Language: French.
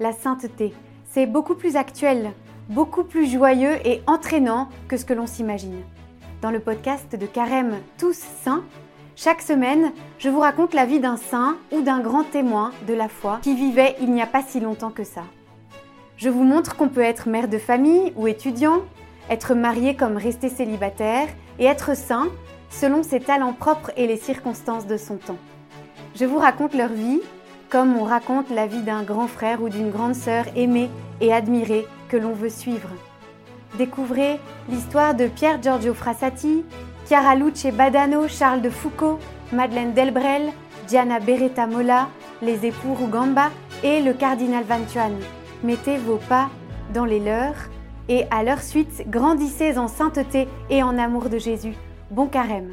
la sainteté. C'est beaucoup plus actuel, beaucoup plus joyeux et entraînant que ce que l'on s'imagine. Dans le podcast de Carême Tous Saints, chaque semaine, je vous raconte la vie d'un saint ou d'un grand témoin de la foi qui vivait il n'y a pas si longtemps que ça. Je vous montre qu'on peut être mère de famille ou étudiant, être marié comme rester célibataire et être saint selon ses talents propres et les circonstances de son temps. Je vous raconte leur vie comme on raconte la vie d'un grand frère ou d'une grande sœur aimée et admirée que l'on veut suivre. Découvrez l'histoire de Pierre Giorgio Frassati, Chiara Luce Badano, Charles de Foucault, Madeleine Delbrel, Diana Beretta Mola, les époux Rugamba et le cardinal Vantuan. Mettez vos pas dans les leurs et à leur suite, grandissez en sainteté et en amour de Jésus. Bon carême.